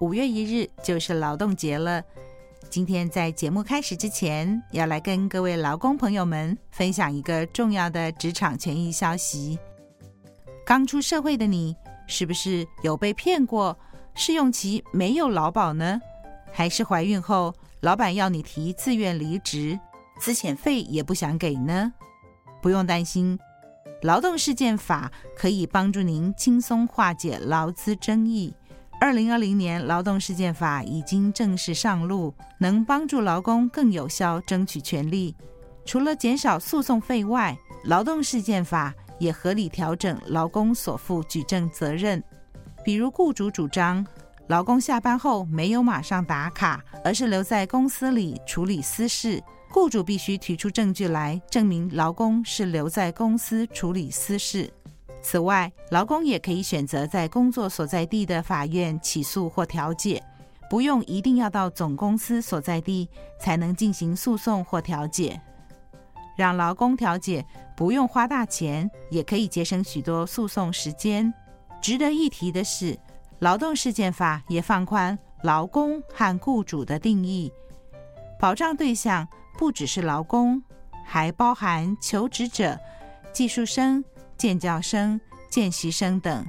五月一日就是劳动节了。今天在节目开始之前，要来跟各位劳工朋友们分享一个重要的职场权益消息。刚出社会的你，是不是有被骗过？试用期没有劳保呢？还是怀孕后老板要你提自愿离职，资遣费也不想给呢？不用担心。劳动事件法可以帮助您轻松化解劳资争议。二零二零年劳动事件法已经正式上路，能帮助劳工更有效争取权利。除了减少诉讼费外，劳动事件法也合理调整劳工所负举证责任。比如，雇主主张劳工下班后没有马上打卡，而是留在公司里处理私事。雇主必须提出证据来证明劳工是留在公司处理私事。此外，劳工也可以选择在工作所在地的法院起诉或调解，不用一定要到总公司所在地才能进行诉讼或调解。让劳工调解不用花大钱，也可以节省许多诉讼时间。值得一提的是，劳动事件法也放宽劳工和雇主的定义，保障对象。不只是劳工，还包含求职者、技术生、建教生、见习生等；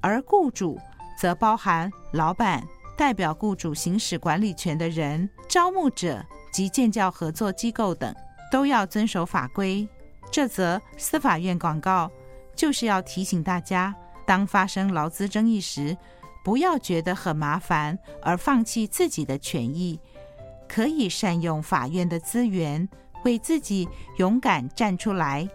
而雇主则包含老板、代表雇主行使管理权的人、招募者及建教合作机构等，都要遵守法规。这则司法院广告就是要提醒大家，当发生劳资争议时，不要觉得很麻烦而放弃自己的权益。可以善用法院的资源，为自己勇敢站出来。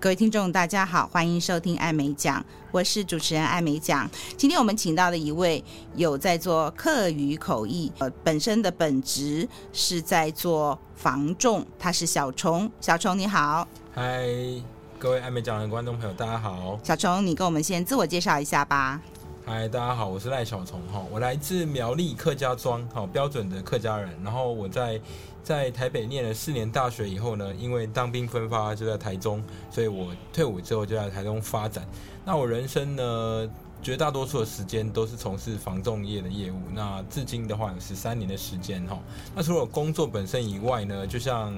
各位听众，大家好，欢迎收听艾美奖，我是主持人艾美奖。今天我们请到的一位有在做客语口译，呃，本身的本职是在做防重，他是小虫。小虫你好，嗨，各位艾美奖的观众朋友，大家好。小虫，你跟我们先自我介绍一下吧。嗨，大家好，我是赖小虫哈，我来自苗栗客家庄，好，标准的客家人，然后我在。在台北念了四年大学以后呢，因为当兵分发就在台中，所以我退伍之后就在台中发展。那我人生呢，绝大多数的时间都是从事防重业的业务。那至今的话有十三年的时间哈。那除了工作本身以外呢，就像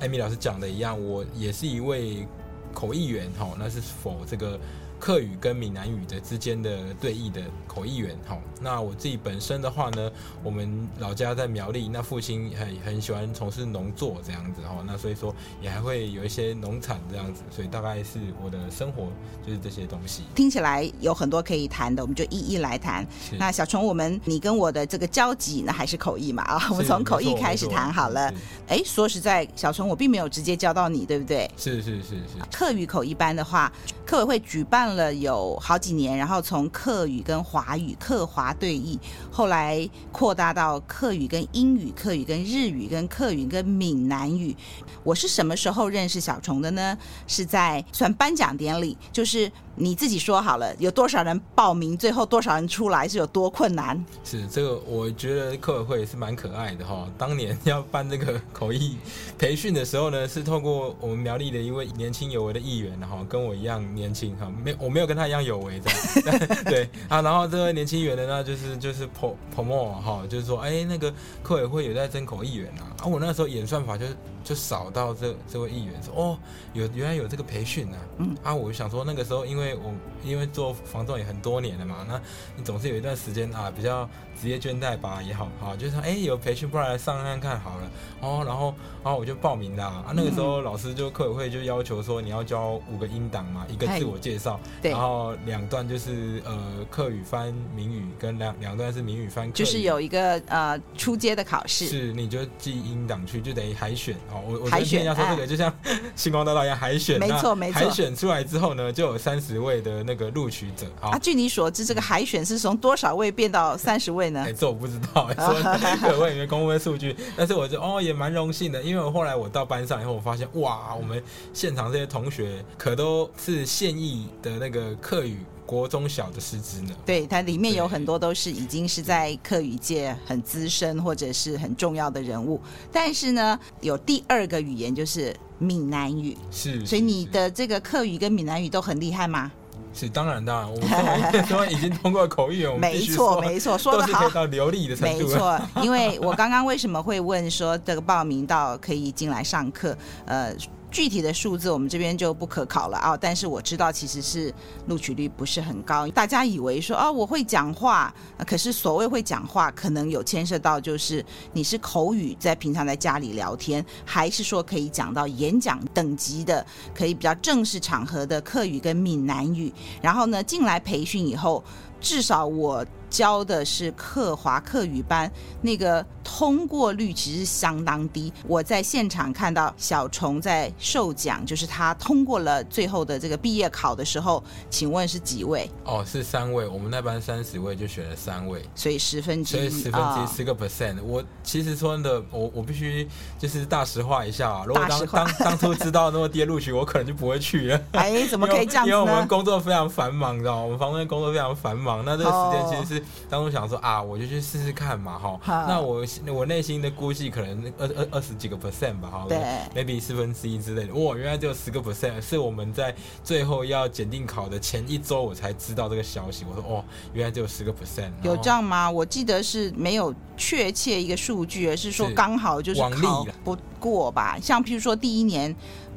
艾米老师讲的一样，我也是一位口译员哈。那是否这个？客语跟闽南语的之间的对译的口译员，好，那我自己本身的话呢，我们老家在苗栗，那父亲很很喜欢从事农作这样子哈，那所以说也还会有一些农产这样子，所以大概是我的生活就是这些东西。听起来有很多可以谈的，我们就一一来谈。那小虫，我们你跟我的这个交集那还是口译嘛啊，我们从口译开始谈好了。哎，说实在，小虫我并没有直接教到你，对不对？是是是是。客语口译班的话，客委会举办看了有好几年，然后从客语跟华语、客华对译，后来扩大到客语跟英语、客语跟日语、跟客语跟闽南语。我是什么时候认识小虫的呢？是在算颁奖典礼，就是。你自己说好了，有多少人报名，最后多少人出来，是有多困难？是这个，我觉得客委会是蛮可爱的哈。当年要办这个口译培训的时候呢，是透过我们苗栗的一位年轻有为的议员，然后跟我一样年轻哈，没我没有跟他一样有为这样。对啊，然后这位年轻议员呢，就是就是 promote 哈，就是说，哎，那个客委会有在征口译员啊。啊，我那时候演算法就是。就扫到这这位议员说哦，有原来有这个培训呢，嗯啊，我就想说那个时候，因为我因为做房仲也很多年了嘛，那你总是有一段时间啊，比较职业倦怠吧也好，好就是说哎有培训，不然来上看看好了。哦，然后然后我就报名了啊，那个时候老师就客委会就要求说你要教五个音档嘛，一个自我介绍，对，然后两段就是呃客语翻闽语，跟两两段是闽语翻，就是有一个呃初阶的考试，是你就记音档去，就等于海选。哦。我我今天要说这个，就像星光大道一样海选，没错没错。海选出来之后呢，就有三十位的那个录取者。啊，据你所知，这个海选是从多少位变到三十位呢？哎，这我不知道，说各位里面公布数据。但是我就哦，也蛮荣幸的，因为我后来我到班上以后，我发现哇，我们现场这些同学可都是现役的那个课语国中小的师资呢。对，它里面有很多都是已经是在客语界很资深或者是很重要的人物。但是呢，有第二个语言就是闽南语。是。所以你的这个客语跟闽南语都很厉害吗？是，当然当然，我们因为已经通过口译员，我们没错没错，说得好，到流利的程度。没错，因为我刚刚为什么会问说这个报名到可以进来上课，呃。具体的数字我们这边就不可考了啊，但是我知道其实是录取率不是很高。大家以为说啊，我会讲话，可是所谓会讲话，可能有牵涉到就是你是口语，在平常在家里聊天，还是说可以讲到演讲等级的，可以比较正式场合的客语跟闽南语。然后呢，进来培训以后，至少我。教的是课华课语班，那个通过率其实相当低。我在现场看到小虫在授奖，就是他通过了最后的这个毕业考的时候，请问是几位？哦，是三位。我们那班三十位就选了三位，所以十分之一，所以十分之一十个 percent。我其实说的，我我必须就是大实话一下啊。如果当当当初知道那么低录取，我可能就不会去了。哎，怎么可以这样？因为我们工作非常繁忙，你知道吗？我们房东工作非常繁忙，那这个时间其实是。当初想说啊，我就去试试看嘛，哈。那我我内心的估计可能二二二十几个 percent 吧，哈。对。maybe 四分之一之类的。哇，原来只有十个 percent，是我们在最后要检定考的前一周我才知道这个消息。我说哦，原来只有十个 percent。有这样吗？我记得是没有确切一个数据，而是说刚好就是考不过吧。像譬如说第一年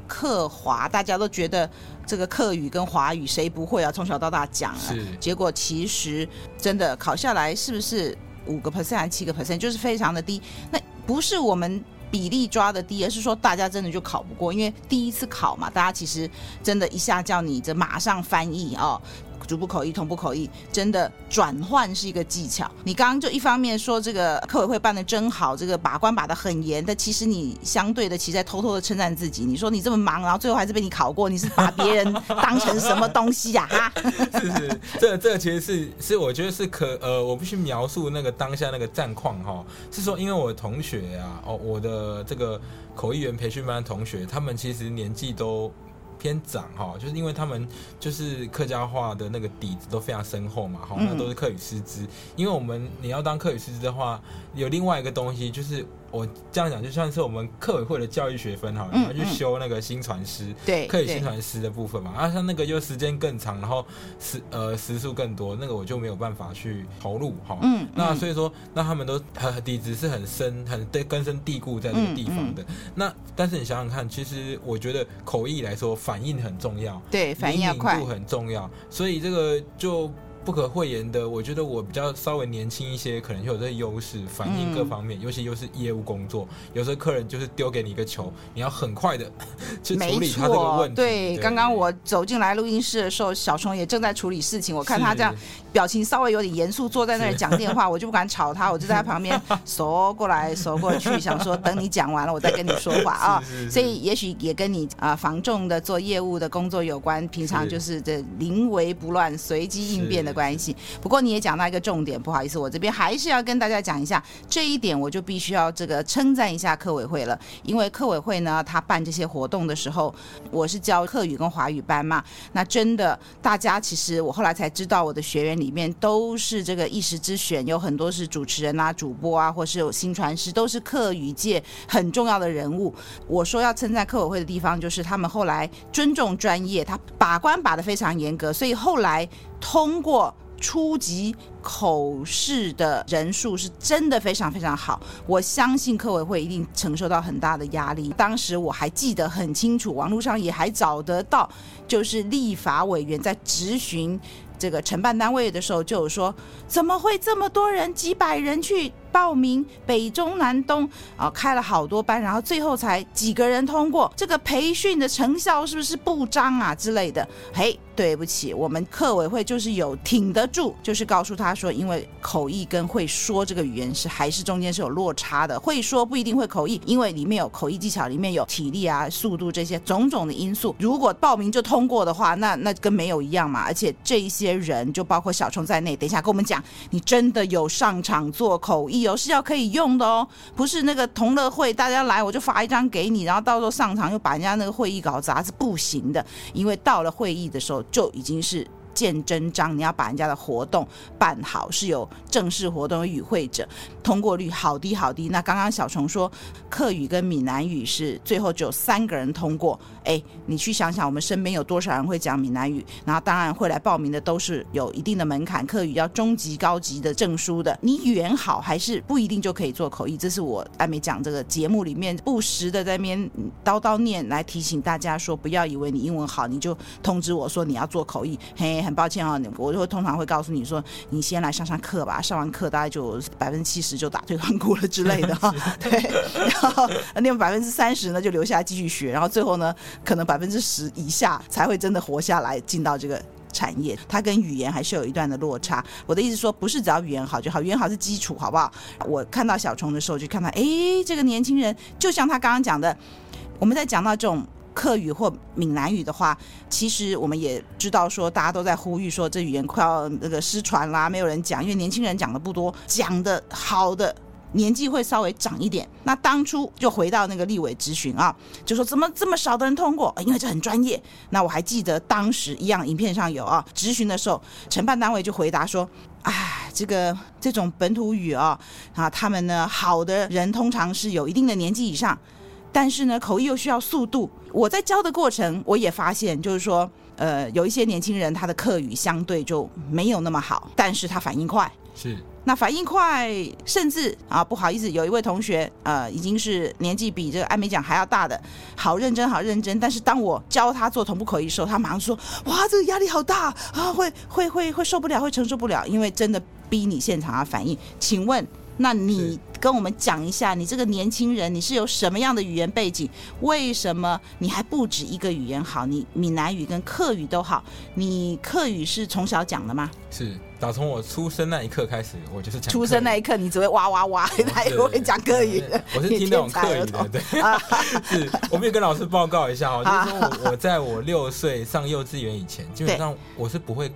客华，大家都觉得。这个客语跟华语谁不会啊？从小到大讲啊，结果其实真的考下来是不是五个 percent 还是七个 percent，就是非常的低。那不是我们比例抓的低，而是说大家真的就考不过，因为第一次考嘛，大家其实真的一下叫你这马上翻译哦。逐步口译、同步口译，真的转换是一个技巧。你刚刚就一方面说这个客委会办的真好，这个把关把的很严，但其实你相对的其实在偷偷的称赞自己。你说你这么忙，然后最后还是被你考过，你是把别人当成什么东西呀？哈，是是，这这其实是是我觉得是可呃，我必须描述那个当下那个战况哈，是说因为我的同学呀，哦，我的这个口译员培训班的同学，他们其实年纪都。偏长哈，就是因为他们就是客家话的那个底子都非常深厚嘛，哈，那都是客语师资。因为我们你要当客语师资的话，有另外一个东西就是。我这样讲，就像是我们课委会的教育学分哈，然后去修那个新传师，对，客语新传师的部分嘛。啊，像那个又时间更长，然后时呃时数更多，那个我就没有办法去投入哈。嗯，那所以说，那他们都很底子是很深，很对根深蒂固在这个地方的。那但是你想想看，其实我觉得口译来说，反应很重要，对，反应要快，度很重要，所以这个就。不可讳言的，我觉得我比较稍微年轻一些，可能就有这个优势，反应各方面，嗯、尤其又是业务工作，有时候客人就是丢给你一个球，你要很快的 去处理他这个问题。对，刚刚我走进来录音室的时候，小虫也正在处理事情，我看他这样表情稍微有点严肃，坐在那里讲电话，我就不敢吵他，我就在他旁边 说过来说过去，想说等你讲完了，我再跟你说话啊。所以也许也跟你啊防重的做业务的工作有关，平常就是这临危不乱、随机应变的。关系，不过你也讲到一个重点，不好意思，我这边还是要跟大家讲一下这一点，我就必须要这个称赞一下客委会了，因为客委会呢，他办这些活动的时候，我是教客语跟华语班嘛，那真的大家其实我后来才知道，我的学员里面都是这个一时之选，有很多是主持人啊、主播啊，或是有新传师，都是客语界很重要的人物。我说要称赞客委会的地方，就是他们后来尊重专业，他把关把得非常严格，所以后来。通过初级口试的人数是真的非常非常好，我相信科委会一定承受到很大的压力。当时我还记得很清楚，网络上也还找得到，就是立法委员在质询这个承办单位的时候，就有说，怎么会这么多人，几百人去报名，北中南东啊，开了好多班，然后最后才几个人通过，这个培训的成效是不是不彰啊之类的？嘿。对不起，我们客委会就是有挺得住，就是告诉他说，因为口译跟会说这个语言是还是中间是有落差的，会说不一定会口译，因为里面有口译技巧，里面有体力啊、速度这些种种的因素。如果报名就通过的话，那那跟没有一样嘛。而且这些人，就包括小冲在内，等一下跟我们讲，你真的有上场做口译有，是要可以用的哦，不是那个同乐会大家来我就发一张给你，然后到时候上场又把人家那个会议搞砸是不行的，因为到了会议的时候。就已经是见真章，你要把人家的活动办好，是有正式活动的与会者，通过率好低好低。那刚刚小虫说，客语跟闽南语是最后只有三个人通过。哎，你去想想，我们身边有多少人会讲闽南语？然后当然会来报名的都是有一定的门槛，客语要中级、高级的证书的。你语言好还是不一定就可以做口译？这是我艾美讲这个节目里面不时的在那边叨叨念来提醒大家说，不要以为你英文好你就通知我说你要做口译。嘿，很抱歉啊，我就会通常会告诉你说，你先来上上课吧，上完课大概就百分之七十就打退堂鼓了之类的哈。对，然后另外百分之三十呢就留下来继续学，然后最后呢。可能百分之十以下才会真的活下来，进到这个产业。它跟语言还是有一段的落差。我的意思说，不是只要语言好就好，语言好是基础，好不好？我看到小虫的时候，就看到，哎，这个年轻人，就像他刚刚讲的，我们在讲到这种客语或闽南语的话，其实我们也知道说，大家都在呼吁说，这语言快要那个失传啦，没有人讲，因为年轻人讲的不多，讲的好的。年纪会稍微长一点，那当初就回到那个立委咨询啊，就说怎么这么少的人通过？因为这很专业。那我还记得当时一样，影片上有啊，咨询的时候，承办单位就回答说，哎，这个这种本土语啊，啊，他们呢，好的人通常是有一定的年纪以上，但是呢，口译又需要速度。我在教的过程，我也发现，就是说，呃，有一些年轻人他的课语相对就没有那么好，但是他反应快。是。那反应快，甚至啊，不好意思，有一位同学，呃，已经是年纪比这个艾美奖还要大的，好认真，好认真。但是当我教他做同步口译的时候，他马上说：“哇，这个压力好大啊，会会会会受不了，会承受不了，因为真的逼你现场啊反应。”请问？那你跟我们讲一下，你这个年轻人，你是有什么样的语言背景？为什么你还不止一个语言好？你闽南语跟客语都好，你客语是从小讲的吗？是，打从我出生那一刻开始，我就是讲。出生那一刻，你只会哇哇哇，还会讲客语。我是听那种客语的，对。是，我们也跟老师报告一下哦，就是说 我我在我六岁上幼稚园以前，基本上我是不会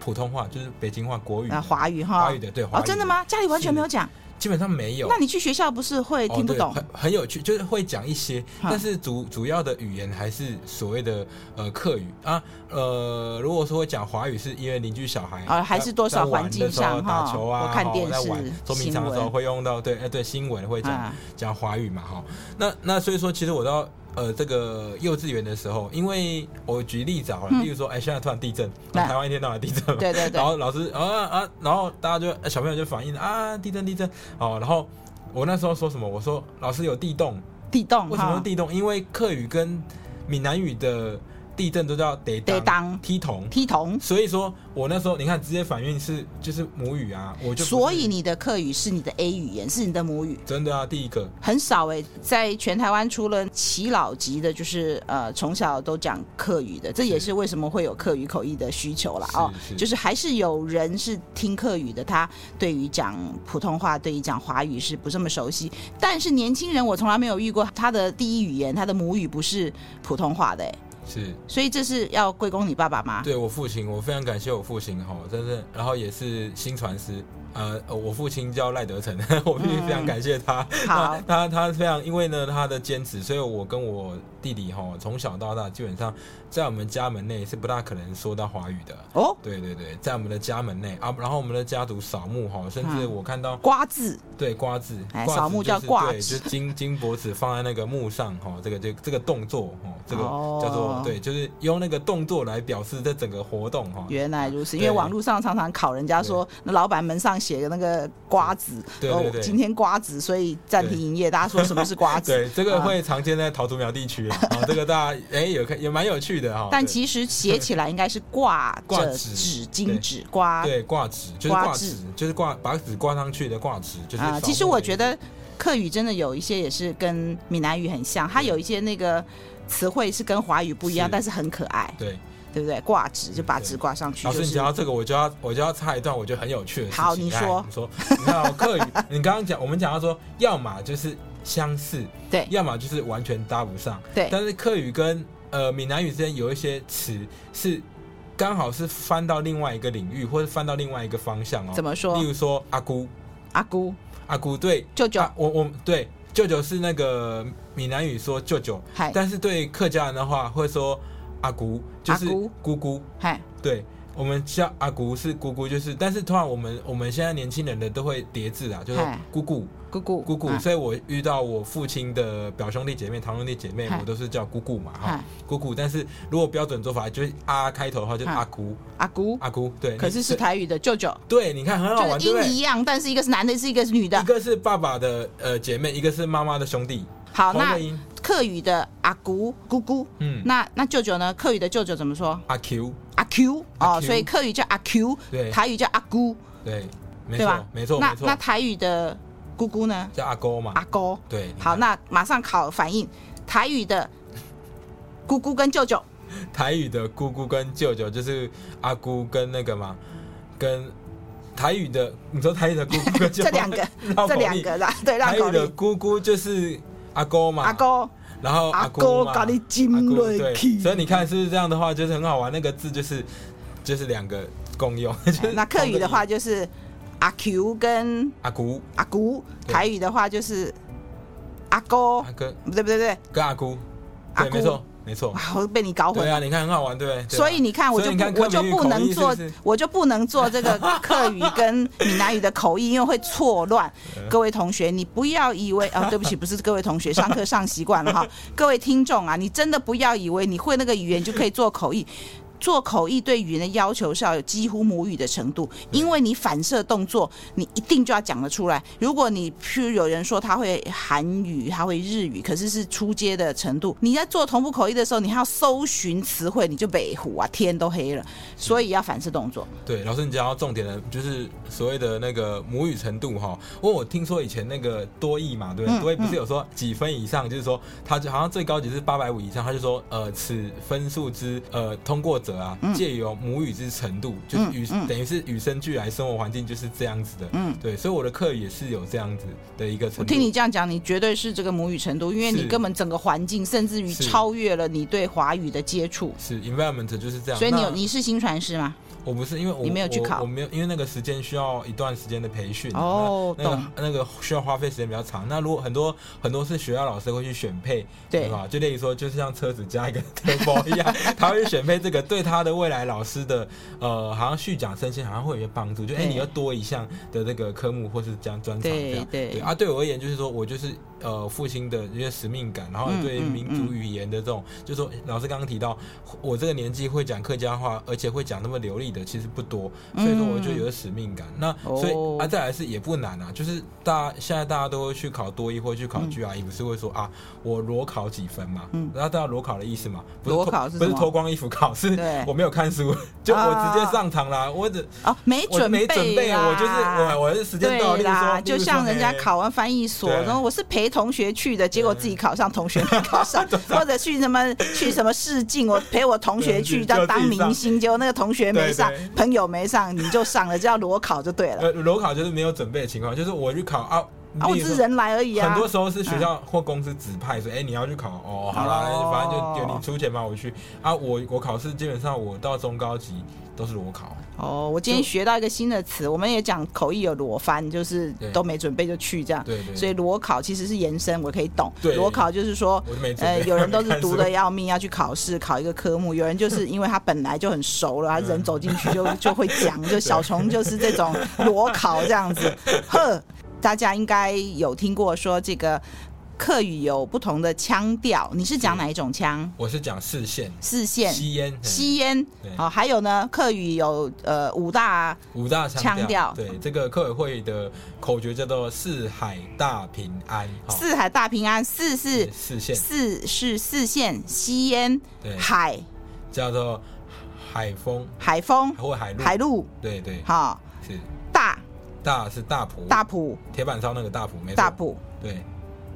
普通话，就是北京话、国语、啊华语哈，华语的对。哦，真的吗？家里完全没有讲。基本上没有。那你去学校不是会听不懂？哦、很很有趣，就是会讲一些，但是主主要的语言还是所谓的呃客语啊。呃，如果说会讲华语，是因为邻居小孩啊，还是多少环境上打球啊，看电视、在玩捉迷藏的时候会用到，对，哎对，新闻会讲讲华语嘛哈。那那所以说，其实我到。呃，这个幼稚园的时候，因为我举例子好了，嗯、例如说，哎，现在突然地震，台湾一天到晚地震，对对对，然后老师啊啊，然后大家就小朋友就反应啊，地震地震，哦，然后我那时候说什么？我说老师有地动，地动，为什么地动？因为客语跟闽南语的。地震都叫得得当。踢铜踢铜，所以说我那时候你看直接反应是就是母语啊，我就所以你的客语是你的 A 语言，是你的母语，真的啊，第一个。很少哎、欸，在全台湾除了耆老级的，就是呃从小都讲客语的，这也是为什么会有客语口译的需求了哦，就是还是。有人是听客语的，他对于讲普通话，对于讲华语是不这么熟悉，但是年轻人我从来没有遇过他的第一语言，他的母语不是普通话的哎、欸。是，所以这是要归功你爸爸吗？对，我父亲，我非常感谢我父亲哈，真的，然后也是新传师。呃，我父亲叫赖德成，我必须非常感谢他。嗯、好，他他非常，因为呢他的坚持，所以我跟我弟弟哈，从小到大基本上在我们家门内是不大可能说到华语的。哦，对对对，在我们的家门内啊，然后我们的家族扫墓哈，甚至我看到瓜字，对瓜字，扫墓叫挂字，就金金箔纸放在那个墓上哈，这个就这个动作哈，这个叫做对，就是用那个动作来表示这整个活动哈。原来如此，因为网络上常常考人家说，那老板门上。写个那个瓜子，对对对，今天瓜子，所以暂停营业。大家说什么是瓜子？对，这个会常见在桃竹苗地区啊。这个大家 哎有看也蛮有趣的哈。但其实写起来应该是挂 挂纸巾纸挂，对，挂纸就是挂纸，就是挂把纸挂上去的挂纸，就是啊。其实我觉得客语真的有一些也是跟闽南语很像，它有一些那个词汇是跟华语不一样，但是很可爱。对。对不对？挂纸就把纸挂上去。老师，你讲到这个，我就要我就要插一段，我觉得很有趣的事情。好，你说。你说，你看客语，你刚刚讲，我们讲到说，要么就是相似，对；要么就是完全搭不上，对。但是客语跟呃闽南语之间有一些词是刚好是翻到另外一个领域，或者翻到另外一个方向哦。怎么说？例如说阿姑，阿姑，阿姑，对，舅舅。我我对舅舅是那个闽南语说舅舅，但是对客家人的话会说。阿姑就是姑姑，嗨，对，我们叫阿姑是姑姑，就是，但是通常我们我们现在年轻人的都会叠字啊，就是姑姑。姑姑，姑姑，所以我遇到我父亲的表兄弟姐妹、堂兄弟姐妹，我都是叫姑姑嘛，哈，姑姑。但是如果标准做法就是阿开头的话，就是阿姑，阿姑，阿姑，对。可是是台语的舅舅。对，你看很好玩，音一样，但是一个是男的，是一个是女的。一个是爸爸的呃姐妹，一个是妈妈的兄弟。好，那客语的阿姑姑姑，嗯，那那舅舅呢？客语的舅舅怎么说？阿 Q，阿 Q，哦，所以客语叫阿 Q，对，台语叫阿姑，对，没错？没错，那那台语的。姑姑呢？叫阿哥嘛。阿哥，对。好，那马上考反应。台语的姑姑跟舅舅。台语的姑姑跟舅舅就是阿姑跟那个嘛，跟台语的，你说台语的姑姑跟舅舅。这两个，这两个啦，对，台语的姑姑就是阿哥嘛。阿哥。然后阿哥把你金瑞对，所以你看是不是这样的话，就是很好玩。那个字就是就是两个共用。那客语的话就是。阿 Q 跟阿姑，阿姑台语的话就是阿哥，阿哥，不对不对不对，跟阿姑，对，没错没错，我被你搞混了。对啊，你看很好玩，对。所以你看，我就不我就不能做，我就不能做这个客语跟闽南语的口译，因为会错乱。各位同学，你不要以为啊，对不起，不是各位同学，上课上习惯了哈。各位听众啊，你真的不要以为你会那个语言就可以做口译。做口译对语言的要求是要有几乎母语的程度，因为你反射动作，你一定就要讲得出来。如果你譬如有人说他会韩语，他会日语，可是是出街的程度，你在做同步口译的时候，你还要搜寻词汇，你就北湖啊，天都黑了。所以要反射动作。对，老师你讲到重点的，就是所谓的那个母语程度哈。因为我听说以前那个多译嘛，对不对？多译不是有说几分以上，就是说他就好像最高级是八百五以上，他就说呃，此分数之呃通过者。啊，借由母语之程度，就是与等于是与生俱来生活环境就是这样子的，嗯，对，所以我的课也是有这样子的一个程度。我听你这样讲，你绝对是这个母语程度，因为你根本整个环境甚至于超越了你对华语的接触。是 environment 就是这样。所以你有你是新传师吗？我不是，因为我你没有去考我，我没有，因为那个时间需要一段时间的培训。哦，那个那个需要花费时间比较长。那如果很多很多是学校老师会去选配，对吧？就例如说，就是像车子加一个 turbo 一样，他会去选配这个，对他的未来老师的呃，好像续讲生鲜好像会有些帮助。就哎，你要多一项的这个科目或是这样专长这样。对对啊，对我而言就是说我就是。呃，父亲的一些使命感，然后对民族语言的这种，就是说老师刚刚提到，我这个年纪会讲客家话，而且会讲那么流利的，其实不多，所以说我就有使命感。嗯、那所以、哦、啊，再来是也不难啊，就是大家现在大家都会去考多一或去考 GRE，不是会说啊，我裸考几分嘛？嗯，然后大家裸考的意思嘛？不是裸考是不是脱光衣服考试？我没有看书，就我直接上场啦。我只哦没准备，没准备我就是我我是时间到啦，就像人家考完翻译所，然后我是陪。同学去的结果自己考上，同学没考上，或者去什么去什么试镜，我陪我同学去当当明星，结果那个同学没上，朋友没上，你就上了，就要裸考就对了。裸考就是没有准备的情况，就是我去考啊，我只是人来而已啊。很多时候是学校或公司指派说，哎，你要去考哦，好啦，反正就有你出钱嘛，我去。啊，我我考试基本上我到中高级都是裸考。哦，我今天学到一个新的词，我们也讲口译有裸翻，就是都没准备就去这样。对对。所以裸考其实是延伸，我可以懂。对。裸考就是说，呃，有人都是 读的要命，要去考试考一个科目；有人就是 因为他本来就很熟了，他人走进去就 就会讲。就小虫就是这种裸考这样子。呵，大家应该有听过说这个。客语有不同的腔调，你是讲哪一种腔？我是讲四线，四线。吸烟，吸烟。好，还有呢，客语有呃五大五大腔调。对，这个客委会的口诀叫做“四海大平安”。四海大平安，四是四线，四是四线吸烟。对，海。叫做海风，海风。或海陆，海陆。对对，好是。大。大是大埔，大埔。铁板烧那个大埔，没错，大埔。对。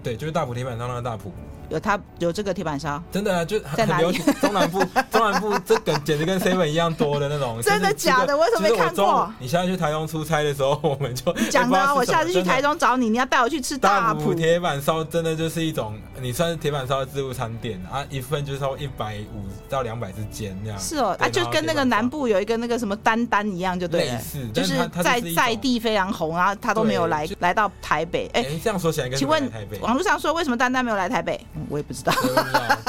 对，就是大埔铁板烧那个大埔。有他有这个铁板烧，真的啊，就很流行。中南部 中南部这个简直跟 seven 一样多的那种。真的假的？我怎么没看过？你下次去台中出差的时候，我们就讲的。我下次去台中找你，你要带我去吃大埔铁板烧，真的就是一种你算是铁板烧的自助餐店啊，一份就是一百五到两百之间那样。是哦，啊，就跟那个南部有一个那个什么丹丹一样，就对了。是，就是在在地非常红，然后他都没有来来到台北。哎，这样说起来，请问网络上说为什么丹丹没有来台北？我也不知道。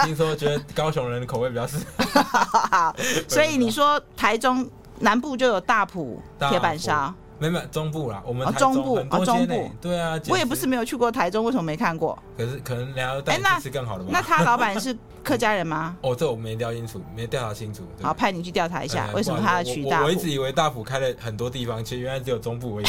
听说觉得高雄人的口味比较适合，所以你说台中南部就有大埔铁板烧。没没中部啦，我们哦中部哦中部对啊，我也不是没有去过台中，为什么没看过？可是可能聊带你是更好的吧？那他老板是客家人吗？哦，这我没调清楚，没调查清楚。好，派你去调查一下，为什么他要取大埔？我一直以为大埔开了很多地方，其实原来只有中部而已。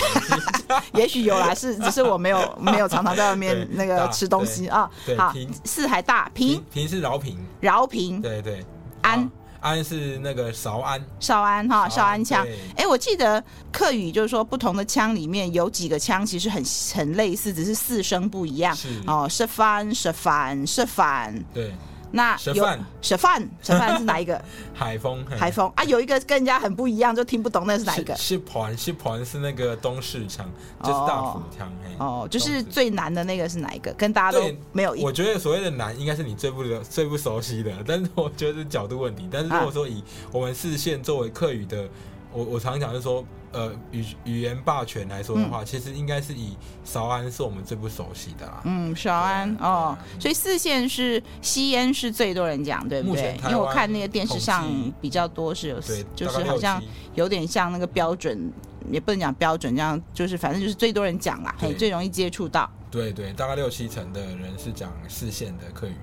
也许有啦，是 只是我没有没有常常在外面那个吃东西啊。好，四海大平平是饶平，饶平对对安。安是那个韶安，韶安哈，韶安腔。哎，我记得客语就是说，不同的腔里面有几个腔其实很很类似，只是四声不一样。是哦，是翻是反是反。对。那有蛇饭，蛇饭是哪一个？海风，海风啊，有一个跟人家很不一样，就听不懂，那是哪一个？是盘，是盘是那个东市腔，就是大埔腔。哦，就是最难的那个是哪一个？跟大家都没有。我觉得所谓的难，应该是你最不最不熟悉的，但是我觉得是角度问题。但是如果说以我们视线作为客语的。我我常讲就是说，呃，语语言霸权来说的话，嗯、其实应该是以韶安是我们最不熟悉的啦。嗯，韶安哦，所以四线是西安是最多人讲，对不对？因为我看那个电视上比较多是有，对，就是好像有点像那个标准，也不能讲标准，这样就是反正就是最多人讲啦，对最容易接触到。对对，大概六七成的人是讲四线的客语。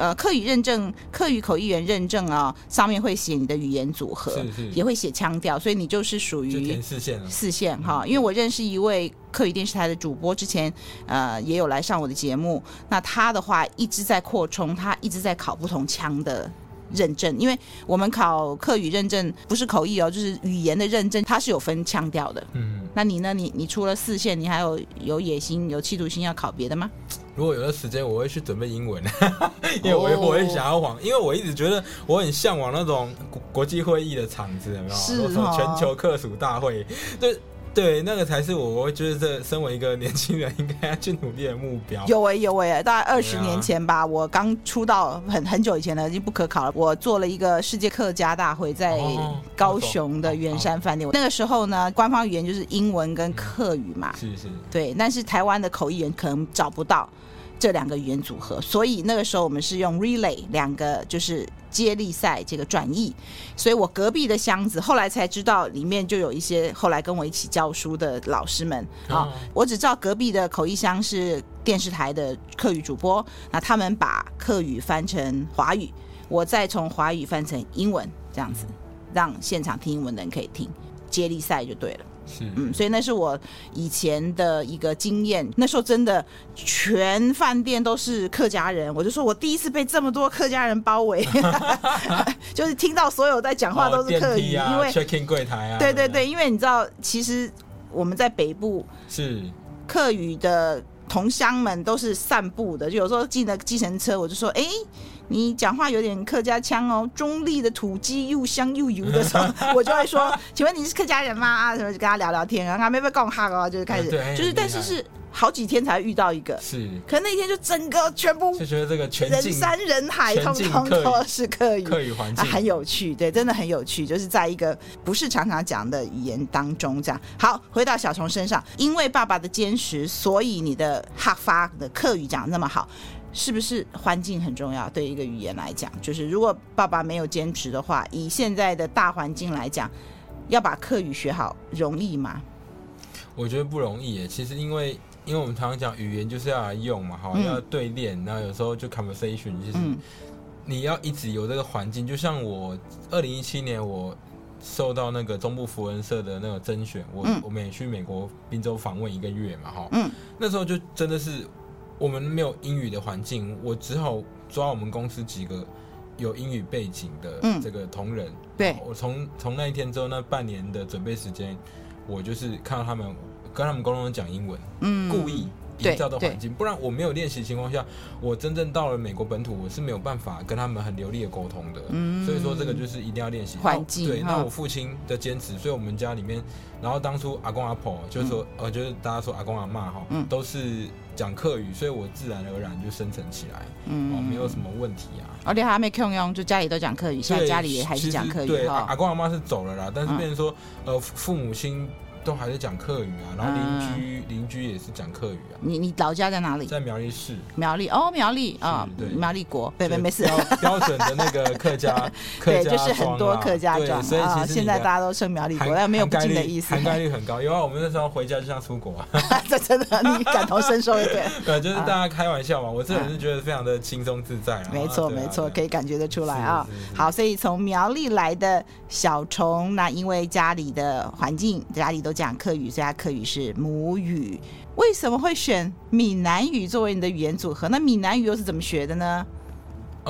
呃，客语认证、客语口译员认证啊，上面会写你的语言组合，是是也会写腔调，所以你就是属于四线四线哈。因为我认识一位客语电视台的主播，之前呃也有来上我的节目，那他的话一直在扩充，他一直在考不同腔的认证，因为我们考客语认证不是口译哦，就是语言的认证，它是有分腔调的。嗯，那你呢？你你除了四线，你还有有野心、有企图心要考别的吗？如果有的时间，我会去准备英文，因为我我会想要往，因为我一直觉得我很向往那种国国际会议的场子，有没有？是哦，全球客属大会，对。对，那个才是我，我会觉得这身为一个年轻人应该要去努力的目标。有哎、欸、有哎、欸，大概二十年前吧，啊、我刚出道很很久以前了，已经不可考了。我做了一个世界客家大会，在高雄的圆山饭店。哦、那个时候呢，官方语言就是英文跟客语嘛。是是。对，但是台湾的口译员可能找不到这两个语言组合，所以那个时候我们是用 relay 两个，就是。接力赛这个转译，所以我隔壁的箱子后来才知道，里面就有一些后来跟我一起教书的老师们啊。我只知道隔壁的口译箱是电视台的客语主播，那他们把客语翻成华语，我再从华语翻成英文，这样子让现场听英文的人可以听。接力赛就对了。是嗯，所以那是我以前的一个经验。那时候真的全饭店都是客家人，我就说我第一次被这么多客家人包围，就是听到所有在讲话都是客语，哦啊、因为 check in 柜台啊，对对对，因为你知道，其实我们在北部是客语的同乡们都是散步的，就有时候进了计程车，我就说，哎。你讲话有点客家腔哦，中立的土鸡又香又油的时候，我就会说，请问你是客家人吗？啊，什么就跟他聊聊天啊，他没被讲哈哦，就是开始，就是但是是好几天才遇到一个，是，可能那天就整个全部就觉得这个全人山人海，通通都 是客语，客语环境很有趣，对，真的很有趣，就是在一个不是常常讲的语言当中这样。好，回到小虫身上，因为爸爸的坚持，所以你的哈发的客语讲那么好。是不是环境很重要？对一个语言来讲，就是如果爸爸没有坚持的话，以现在的大环境来讲，要把课语学好容易吗？我觉得不容易耶。其实因为因为我们常常讲语言就是要来用嘛，好，要对练，然后有时候就 conversation，就是你要一直有这个环境。就像我二零一七年我受到那个中部福文社的那个甄选，我我们也去美国宾州访问一个月嘛，哈，嗯，那时候就真的是。我们没有英语的环境，我只好抓我们公司几个有英语背景的这个同仁。嗯、对，我从从那一天之后，那半年的准备时间，我就是看到他们跟他们沟通讲英文，嗯，故意营造的环境，不然我没有练习情况下，我真正到了美国本土，我是没有办法跟他们很流利的沟通的。嗯，所以说这个就是一定要练习环境。对，那我父亲的坚持，所以我们家里面，然后当初阿公阿婆就是说，呃、嗯，就是大家说阿公阿妈哈，嗯，都是。讲客语，所以我自然而然就生成起来，嗯，哦，没有什么问题啊。而且还没空用，就家里都讲客语，现在家里也还是讲客语。对，阿公阿妈是走了啦，但是变成说，呃，父母亲都还是讲客语啊，然后邻居邻、嗯、居也是讲客语啊。你你老家在哪里？在苗栗市。苗栗哦，苗栗啊，对，苗栗国，对对没事。标准的那个客家，客家对，就是很多客家庄，所以其实、啊、现在大家都称苗栗国，但没有不敬的意思。涵盖率很高，因为我们那时候回家就像出国啊。这真的，你感同身受一点。对，就是大家开玩笑嘛，我这人是觉得非常的轻松自在啊。没错，没错，可以感觉得出来啊。好，所以从苗栗来的小虫，那因为家里的环境，家里都讲客语，所以他客语是母语。为什么会选闽南语作为你的语言组合？那闽南语又是怎么学的呢？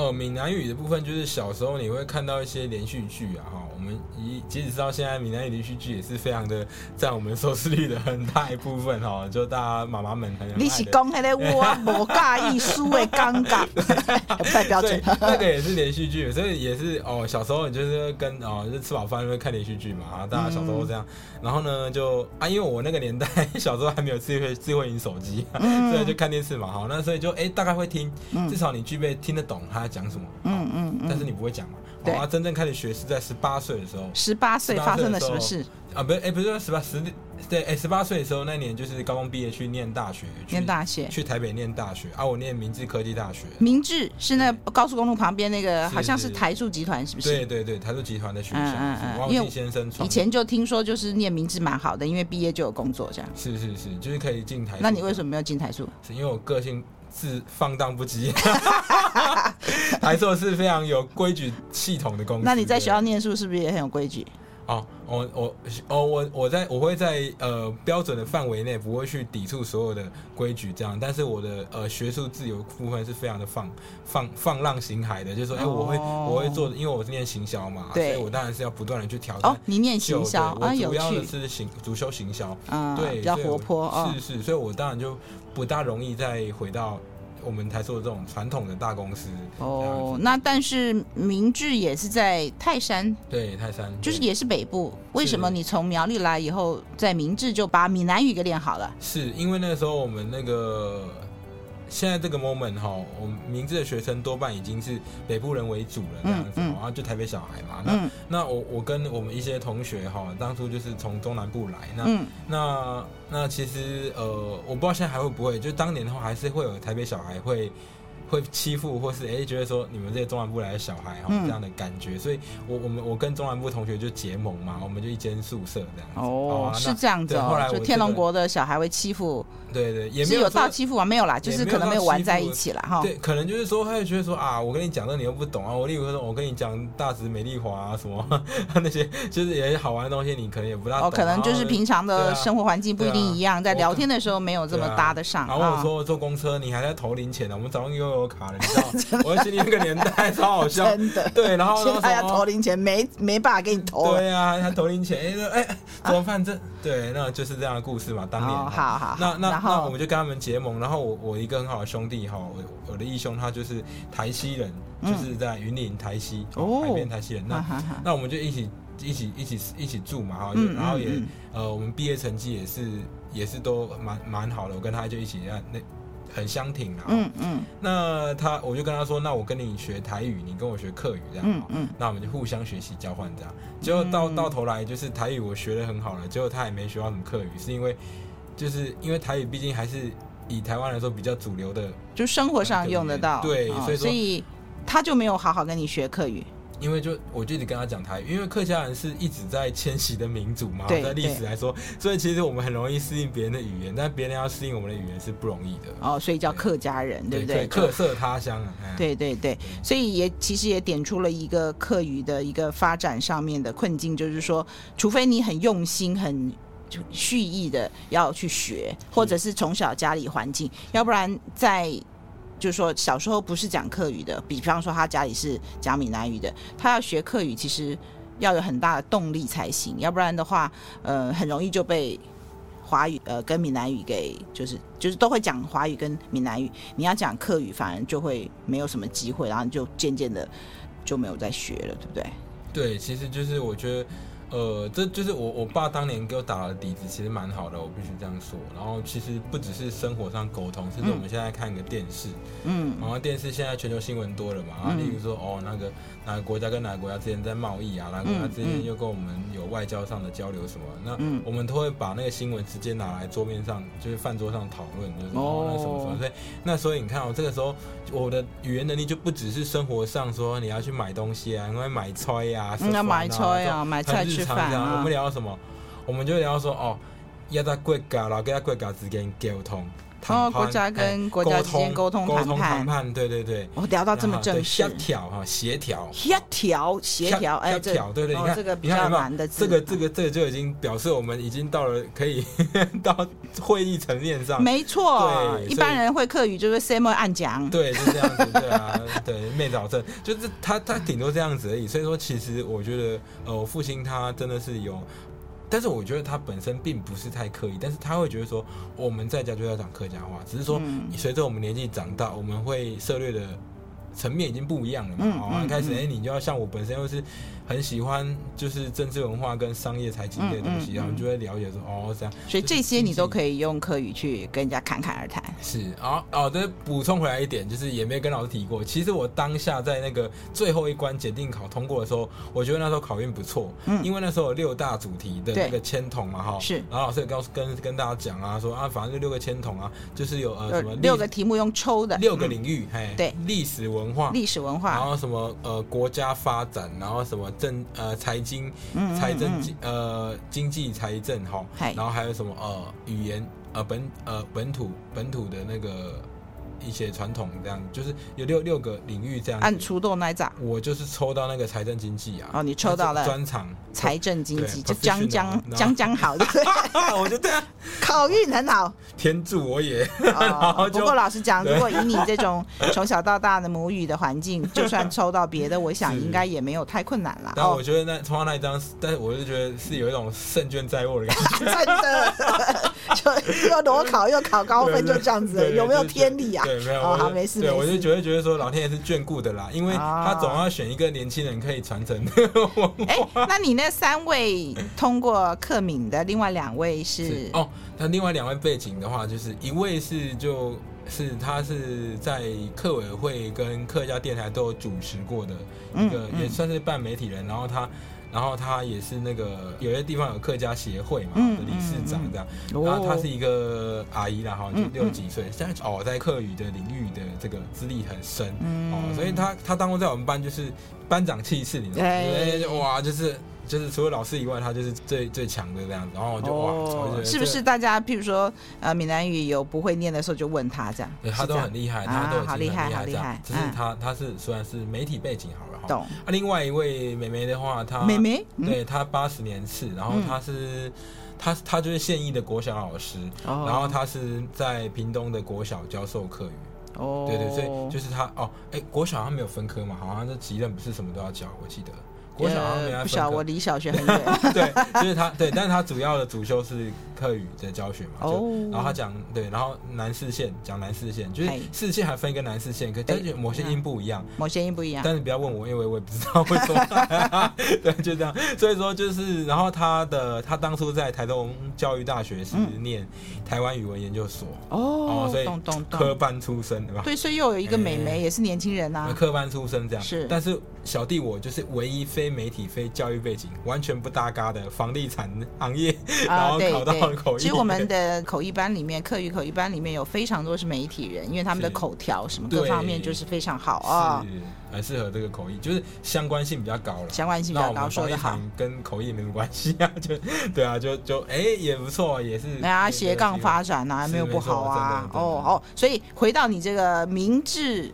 呃，闽南语的部分就是小时候你会看到一些连续剧啊，哈，我们一即使知道现在闽南语连续剧也是非常的占我们收视率的很大一部分哈，就大家妈妈们。你是讲那个我无介意输的尴尬，不太标准。那个也是连续剧，所以也是哦，小时候你就是跟哦，就吃饱饭会看连续剧嘛，啊，大家小时候这样，嗯、然后呢就啊，因为我那个年代 小时候还没有智慧智慧型手机，嗯、所以就看电视嘛，好，那所以就哎、欸、大概会听，至少你具备听得懂他。讲什么？嗯嗯，但是你不会讲嘛？对啊，真正开始学是在十八岁的时候。十八岁发生了什么事啊？不是，哎，不是说十八十对，哎，十八岁的时候那年就是高中毕业去念大学，念大学，去台北念大学啊。我念明治科技大学。明治是那高速公路旁边那个，好像是台塑集团，是不是？对对对，台塑集团的学校。嗯嗯，王庆先生以前就听说就是念明治蛮好的，因为毕业就有工作这样。是是是，就是可以进台。那你为什么没有进台塑？是因为我个性。是放荡不羁，还说是非常有规矩系统的公司。那你在学校念书是不是也很有规矩？哦，我我哦我我在我会在呃标准的范围内，不会去抵触所有的规矩这样。但是我的呃学术自由部分是非常的放放放浪形骸的，就是说，哎、欸，我会我会做，因为我是念行销嘛，对，所以我当然是要不断的去挑战。哦，你念行销啊，我主要的是行主修行销，嗯，对，比较活泼，是是，所以我当然就不大容易再回到。我们台塑的这种传统的大公司哦，那但是明治也是在泰山，对泰山，就是也是北部。为什么你从苗栗来以后，在明治就把闽南语给练好了？是因为那个时候我们那个。现在这个 moment 哈，我们明志的学生多半已经是北部人为主了这样子，然后就台北小孩嘛。那那我我跟我们一些同学哈，当初就是从中南部来。那那那其实呃，我不知道现在还会不会，就当年的话还是会有台北小孩会。会欺负，或是哎、欸，觉得说你们这些中南部来的小孩哈，这样的感觉，嗯、所以我我们我跟中南部同学就结盟嘛，我们就一间宿舍这样子。哦，是这样子哦。后来就天龙国的小孩会欺负，对对，也没有有到欺负啊，没有啦，就是可能没有玩在一起了哈。对，可能就是说，他就觉得说啊，我跟你讲的你又不懂啊，我例如说，我跟你讲大直美丽华啊什么 那些，就是也好玩的东西，你可能也不大懂。哦，可能就是平常的生活环境不一定一样，在聊天的时候没有这么搭得上。然后我说坐公车，你还在投零钱呢，我们早上又有卡了，你知道。我心里那个年代 超好笑，真的。对，然后现在要投零钱，没没办法给你投。对啊，他投零钱，哎哎，怎么办？这对，那就是这样的故事嘛。当年，好好。那那那我们就跟他们结盟，然后我我一个很好的兄弟哈，我我的义兄他就是台西人，就是在云林台西哦，海边台西人。那那我们就一起一起一起一起住嘛哈，然后也呃，我们毕业成绩也是也是都蛮蛮好的，我跟他就一起那。很相挺啊，嗯嗯，那他我就跟他说，那我跟你学台语，你跟我学客语这样，嗯嗯，那我们就互相学习交换这样，结果到到头来就是台语我学的很好了，结果他也没学到什么客语，是因为就是因为台语毕竟还是以台湾来说比较主流的，就生活上用得到，对，所以，所以他就没有好好跟你学客语。因为就我就得跟他讲台语，因为客家人是一直在迁徙的民族嘛，在历史来说，所以其实我们很容易适应别人的语言，但别人要适应我们的语言是不容易的。哦，所以叫客家人，对，对不对？客色他乡啊。对对对，所以也其实也点出了一个客语的一个发展上面的困境，就是说，除非你很用心、很蓄意的要去学，或者是从小家里环境，要不然在。就是说，小时候不是讲客语的，比方说他家里是讲闽南语的，他要学客语，其实要有很大的动力才行，要不然的话，呃，很容易就被华语呃跟闽南语给就是就是都会讲华语跟闽南语，你要讲客语，反而就会没有什么机会，然后就渐渐的就没有再学了，对不对？对，其实就是我觉得。呃，这就是我我爸当年给我打的底子，其实蛮好的，我必须这样说。然后其实不只是生活上沟通，甚至我们现在看一个电视，嗯，然后电视现在全球新闻多了嘛，然后例如说哦那个哪个国家跟哪个国家之间在贸易啊，哪个国家之间又跟我们有外交上的交流什么，那我们都会把那个新闻直接拿来桌面上，就是饭桌上讨论，就是哦那什么什么，所以那所以你看哦，这个时候我的语言能力就不只是生活上说你要去买东西啊，因为买菜呀，你要买菜啊，买菜去。常常我们聊什么？我们就聊说哦，要在国家，然后跟在国家之间沟通，哦，国家跟国家之间沟通谈判，谈判，对对对。我聊到这么正式，协调哈，协调，协调，协调，哎，协调，对对，你看这个比较难的字，这个这个这个就已经表示我们已经到了可以 到会议层面上。没错，一般人会客语就是 “say more” 按讲，对，就这样子，对啊，对，没找正，就是他他顶多这样子而已。所以说，其实我觉得，呃，我父亲他真的是有。但是我觉得他本身并不是太刻意，但是他会觉得说我们在家就要讲客家话，只是说随着我们年纪长大，我们会涉略的层面已经不一样了嘛。哦、一，开始哎，你就要像我本身又是。很喜欢就是政治文化跟商业财经类的东西，然后就会了解说哦这样，所以这些你都可以用课语去跟人家侃侃而谈。是啊，哦，这补充回来一点，就是也没跟老师提过。其实我当下在那个最后一关检定考通过的时候，我觉得那时候考运不错，嗯，因为那时候有六大主题的那个签筒嘛哈，是。然后老师也告诉跟跟大家讲啊，说啊，反正就六个签筒啊，就是有呃什么六个题目用抽的，六个领域，嘿，对，历史文化，历史文化，然后什么呃国家发展，然后什么。政呃财经，财政经呃经济财政哈，然后还有什么呃语言呃本呃本土本土的那个。一些传统这样，就是有六六个领域这样。按出豆那咋？我就是抽到那个财政经济啊。哦，你抽到了专场财政经济，就将将将将好，对 我觉得考运很好。天助我也。不过老实讲，如果以你这种从小到大的母语的环境，就算抽到别的，我想应该也没有太困难了。但我觉得那抽到那一张，但是我就觉得是有一种胜券在握的感觉。真的，就又裸考又考高分，就这样子，有没有天理啊？对，没有，好，没事。对，我就觉得觉得说，老天爷是眷顾的啦，因为他总要选一个年轻人可以传承。哎，那你那三位通过克敏的，另外两位是哦，那另外两位背景的话，就是一位是就是他是在客委会跟客家电台都有主持过的一个，也算是半媒体人，然后他。然后他也是那个有些地方有客家协会嘛的理事长这样，然后他是一个阿姨啦，哈，就六几岁，现在哦在客语的领域的这个资历很深，哦，所以他他当过在我们班就是班长气势，你知道吗？哇，就是。就是除了老师以外，他就是最最强的这样子，然后就哇，是不是大家譬如说呃闽南语有不会念的时候就问他这样？对，他都很厉害，他都好厉害，好厉害。只是他他是虽然是媒体背景好了哈。懂。啊，另外一位妹妹的话，她妹妹，对她八十年次，然后她是她她就是现役的国小老师，然后她是在屏东的国小教授课语。哦。对对，所以就是她哦，哎，国小他没有分科嘛，好像这级任不是什么都要教，我记得。我小不小，我离小学很远。对，就是他，对，但是他主要的主修是客语的教学嘛。哦。然后他讲，对，然后南四线讲南四线，就是四线还分一个南四线，可是某些音不一样。某些音不一样。但是不要问我，因为我也不知道为什么。对，就这样。所以说就是，然后他的他当初在台东教育大学是念台湾语文研究所。哦。所以科班出身，对吧？对，所以又有一个美眉，也是年轻人啊。科班出身这样。是。但是小弟我就是唯一非。媒体非教育背景，完全不搭嘎的房地产行业，然后考到了口译。其实我们的口译班里面，课余口译班里面有非常多是媒体人，因为他们的口条什么各方面就是非常好啊，是很适合这个口译，就是相关性比较高了。相关性比较高，说的好，跟口译也没什么关系啊，就对啊，就就哎也不错，也是。哎呀，斜杠发展啊，没有不好啊。哦哦，所以回到你这个明治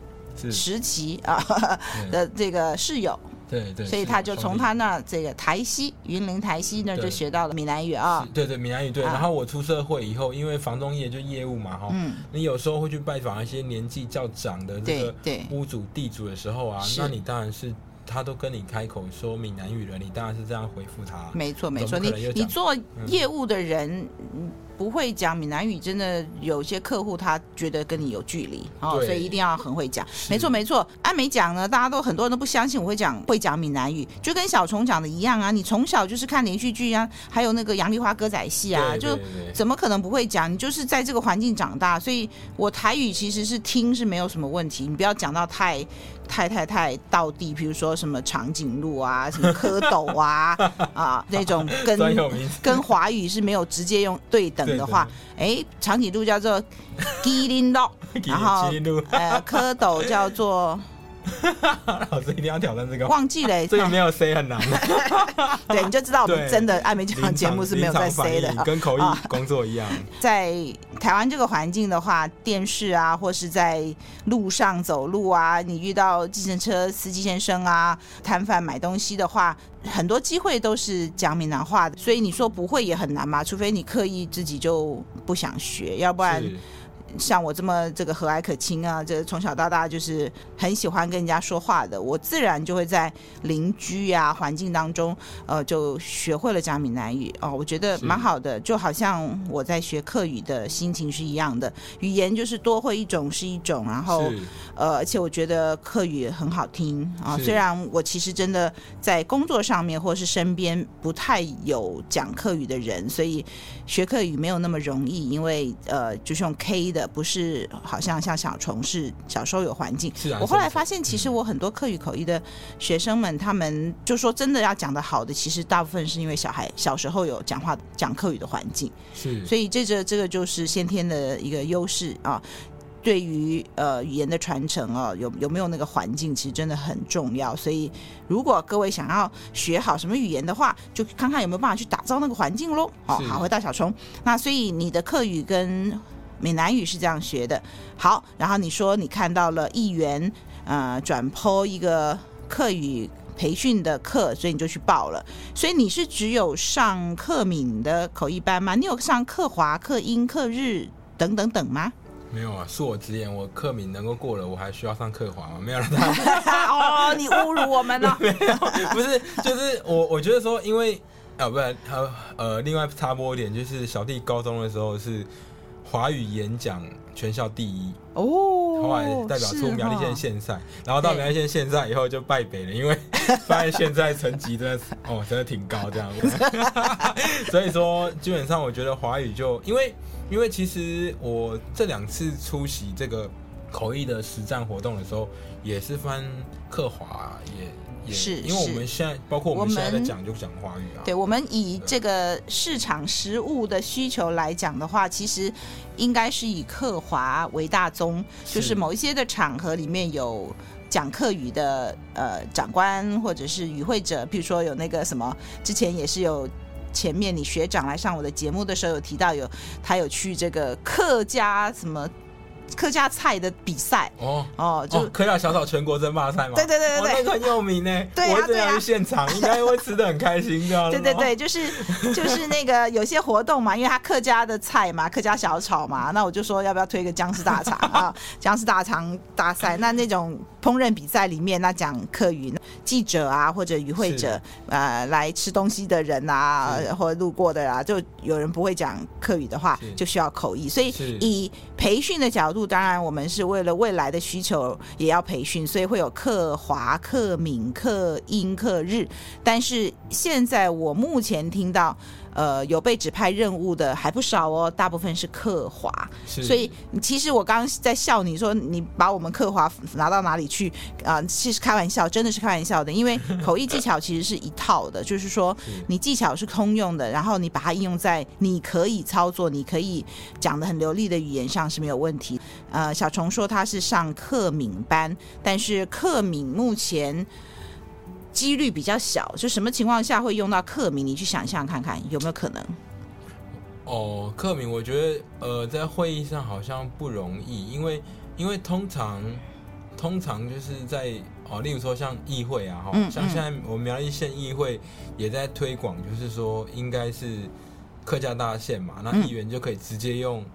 时期啊 的这个室友。对对，所以他就从他那这个台西云林台西那就学到了闽南语啊。对对，闽南语对。然后我出社会以后，因为房仲业就业务嘛哈，你有时候会去拜访一些年纪较长的这个屋主地主的时候啊，那你当然是他都跟你开口说闽南语了，你当然是这样回复他。没错没错，你你做业务的人。不会讲闽南语，真的有些客户他觉得跟你有距离哦，所以一定要很会讲。没错没错，安美讲呢，大家都很多人都不相信我会讲会讲闽南语，就跟小虫讲的一样啊。你从小就是看连续剧啊，还有那个杨丽花歌仔戏啊，就怎么可能不会讲？你就是在这个环境长大，所以我台语其实是听是没有什么问题。你不要讲到太。太太太到地，比如说什么长颈鹿啊，什么蝌蚪啊，啊那种跟 跟华语是没有直接用对等的话，哎，长颈鹿叫做吉林 鹿，然后呃蝌蚪叫做。老师一定要挑战这个，忘记了，这个没有 C 很难。对，你就知道我们真的爱美讲节目是没有在 C 的，跟口译工作一样。在台湾这个环境的话，电视啊，或是在路上走路啊，你遇到计程车司机先生啊，摊贩买东西的话，很多机会都是讲闽南话的，所以你说不会也很难嘛，除非你刻意自己就不想学，要不然。像我这么这个和蔼可亲啊，这从小到大就是很喜欢跟人家说话的，我自然就会在邻居啊环境当中，呃，就学会了讲闽南语。哦，我觉得蛮好的，就好像我在学客语的心情是一样的，语言就是多会一种是一种，然后呃，而且我觉得客语很好听啊，虽然我其实真的在工作上面或是身边不太有讲客语的人，所以学客语没有那么容易，因为呃，就是用 K 的。不是，好像像小虫是小时候有环境。是啊。我后来发现，其实我很多课语口译的学生们，他们就说真的要讲的好的，其实大部分是因为小孩小时候有讲话讲课语的环境。是。所以这个这个就是先天的一个优势啊。对于呃语言的传承啊，有有没有那个环境，其实真的很重要。所以如果各位想要学好什么语言的话，就看看有没有办法去打造那个环境喽。哦，好，回到小虫。那所以你的课语跟闽南语是这样学的，好，然后你说你看到了议员呃转 po 一个课语培训的课，所以你就去报了。所以你是只有上课闽的口译班吗？你有上课华、课英、课日等等等吗？没有啊，恕我直言，我课敏能够过了，我还需要上课华吗？没有了。哦，你侮辱我们了。没有，不是，就是我我觉得说，因为啊，不然呃呃，另外插播一点，就是小弟高中的时候是。华语演讲全校第一。哦，后来代表出苗栗县县赛，然后到苗栗县县赛以后就败北了，因为 发现现在成绩真的哦真的挺高这样子，所以说基本上我觉得华语就因为因为其实我这两次出席这个口译的实战活动的时候，也是翻克华也。是，因为我们现在包括我们现在在讲就讲华语啊。对，我们以这个市场实物的需求来讲的话，其实应该是以客华为大宗，就是某一些的场合里面有讲课语的呃长官或者是与会者，比如说有那个什么，之前也是有前面你学长来上我的节目的时候有提到有他有去这个客家什么。客家菜的比赛哦哦，就客家小炒全国争霸赛嘛，对对对对对，那个很有名呢。对啊对啊，现场应该会吃的很开心。对对对，就是就是那个有些活动嘛，因为他客家的菜嘛，客家小炒嘛，那我就说要不要推个僵尸大肠啊？僵尸大肠大赛，那那种烹饪比赛里面，那讲客语记者啊或者与会者呃来吃东西的人啊，或者路过的啊，就有人不会讲客语的话，就需要口译，所以以培训的角度。当然，我们是为了未来的需求也要培训，所以会有客华、客闽、客英、客日。但是现在我目前听到。呃，有被指派任务的还不少哦，大部分是刻华，所以其实我刚刚在笑你说你把我们刻华拿到哪里去啊？呃，其实开玩笑，真的是开玩笑的，因为口译技巧其实是一套的，就是说你技巧是通用的，然后你把它应用在你可以操作、你可以讲的很流利的语言上是没有问题。呃，小虫说他是上课敏班，但是克敏目前。几率比较小，就什么情况下会用到克明？你去想象看看有没有可能？哦，克明，我觉得呃，在会议上好像不容易，因为因为通常通常就是在哦，例如说像议会啊，哈、嗯，像现在我们苗栗县议会也在推广，就是说应该是客家大县嘛，那议员就可以直接用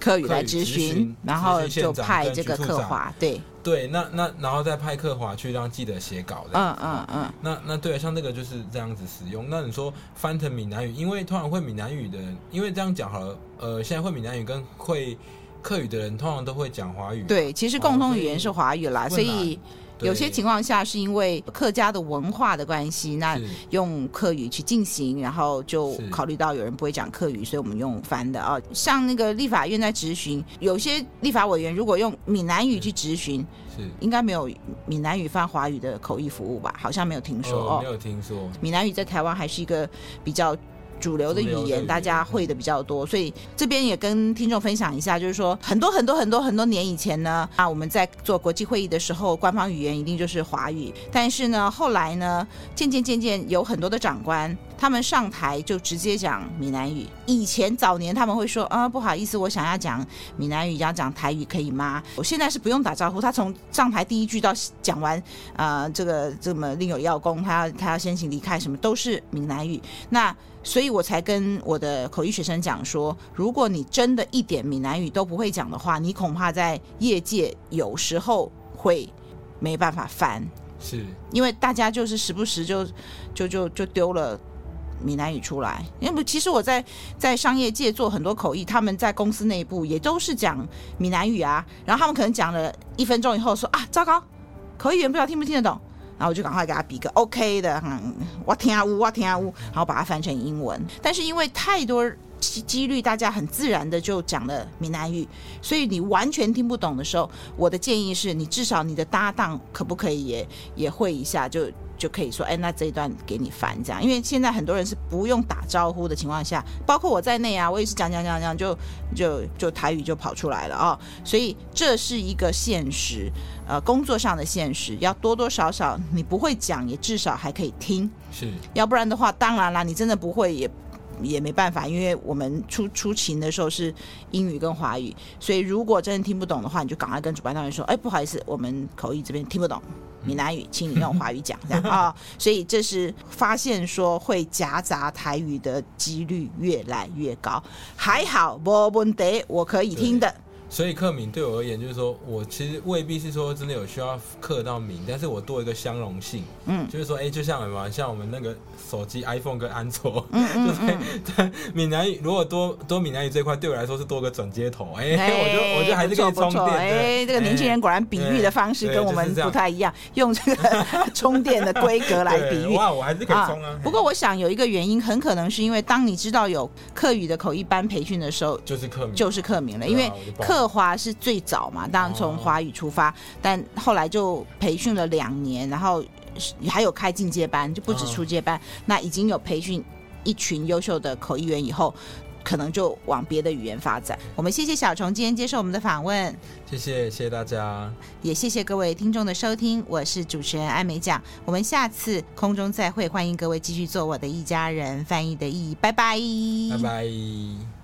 客语来咨询，然后就派这个客华，对对，那那然后再派克华去让记者写稿的，嗯嗯嗯，那那对，像这个就是这样子使用。那你说翻成闽南语，因为通常会闽南语的人，因为这样讲好了，呃，现在会闽南语跟会客语的人通常都会讲华语，对，其实共同语言是华语啦，哦、所以。有些情况下是因为客家的文化的关系，那用客语去进行，然后就考虑到有人不会讲客语，所以我们用翻的啊。像那个立法院在质询，有些立法委员如果用闽南语去质询，是应该没有闽南语翻华语的口译服务吧？好像没有听说哦，没有听说。闽南语在台湾还是一个比较。主流的语言，大家会的比较多，所以这边也跟听众分享一下，就是说很多很多很多很多年以前呢，啊，我们在做国际会议的时候，官方语言一定就是华语。但是呢，后来呢，渐渐渐渐有很多的长官，他们上台就直接讲闽南语。以前早年他们会说啊，不好意思，我想要讲闽南语，要讲台语可以吗？我现在是不用打招呼，他从上台第一句到讲完，啊，这个这么另有要功，他要他要先行离开，什么都是闽南语。那所以我才跟我的口译学生讲说，如果你真的一点闽南语都不会讲的话，你恐怕在业界有时候会没办法翻，是因为大家就是时不时就就就就丢了闽南语出来。因为其实我在在商业界做很多口译，他们在公司内部也都是讲闽南语啊，然后他们可能讲了一分钟以后说啊，糟糕，口译员不知道听不听得懂。然后我就赶快给他比个 OK 的，嗯，我听啊呜，我听啊呜，然后把它翻成英文。但是因为太多几率，大家很自然的就讲了闽南语，所以你完全听不懂的时候，我的建议是你至少你的搭档可不可以也也会一下就。就可以说，哎，那这一段给你翻这样，因为现在很多人是不用打招呼的情况下，包括我在内啊，我也是讲讲讲讲，就就就台语就跑出来了啊、哦，所以这是一个现实，呃，工作上的现实，要多多少少你不会讲，也至少还可以听，是，要不然的话，当然啦，你真的不会也也没办法，因为我们出出勤的时候是英语跟华语，所以如果真的听不懂的话，你就赶快跟主办单位说，哎，不好意思，我们口译这边听不懂。闽南语，请你用华语讲这样 啊、哦，所以这是发现说会夹杂台语的几率越来越高，还好没问题，我可以听的。所以克敏对我而言，就是说我其实未必是说真的有需要克到敏，但是我多一个相容性，嗯，就是说，哎、欸，就像什么，像我们那个手机 iPhone 跟安卓，嗯嗯，就是闽南语如果多多闽南语这块，对我来说是多个转接头，哎、欸，我觉得我觉得还是可以充电，哎、欸，这个年轻人果然比喻的方式跟我们不太一样，用这个 充电的规格来比喻，哇，我还是可以充啊，啊。不过我想有一个原因，很可能是因为当你知道有客语的口译班培训的时候，就是克敏，就是客名了，因为客。客华是最早嘛，当然从华语出发，但后来就培训了两年，然后还有开进阶班，就不止初阶班。那已经有培训一群优秀的口译员以后，可能就往别的语言发展。我们谢谢小虫今天接受我们的访问，谢谢谢谢大家，也谢谢各位听众的收听。我是主持人艾美奖，我们下次空中再会，欢迎各位继续做我的一家人翻译的意义，拜拜，拜拜。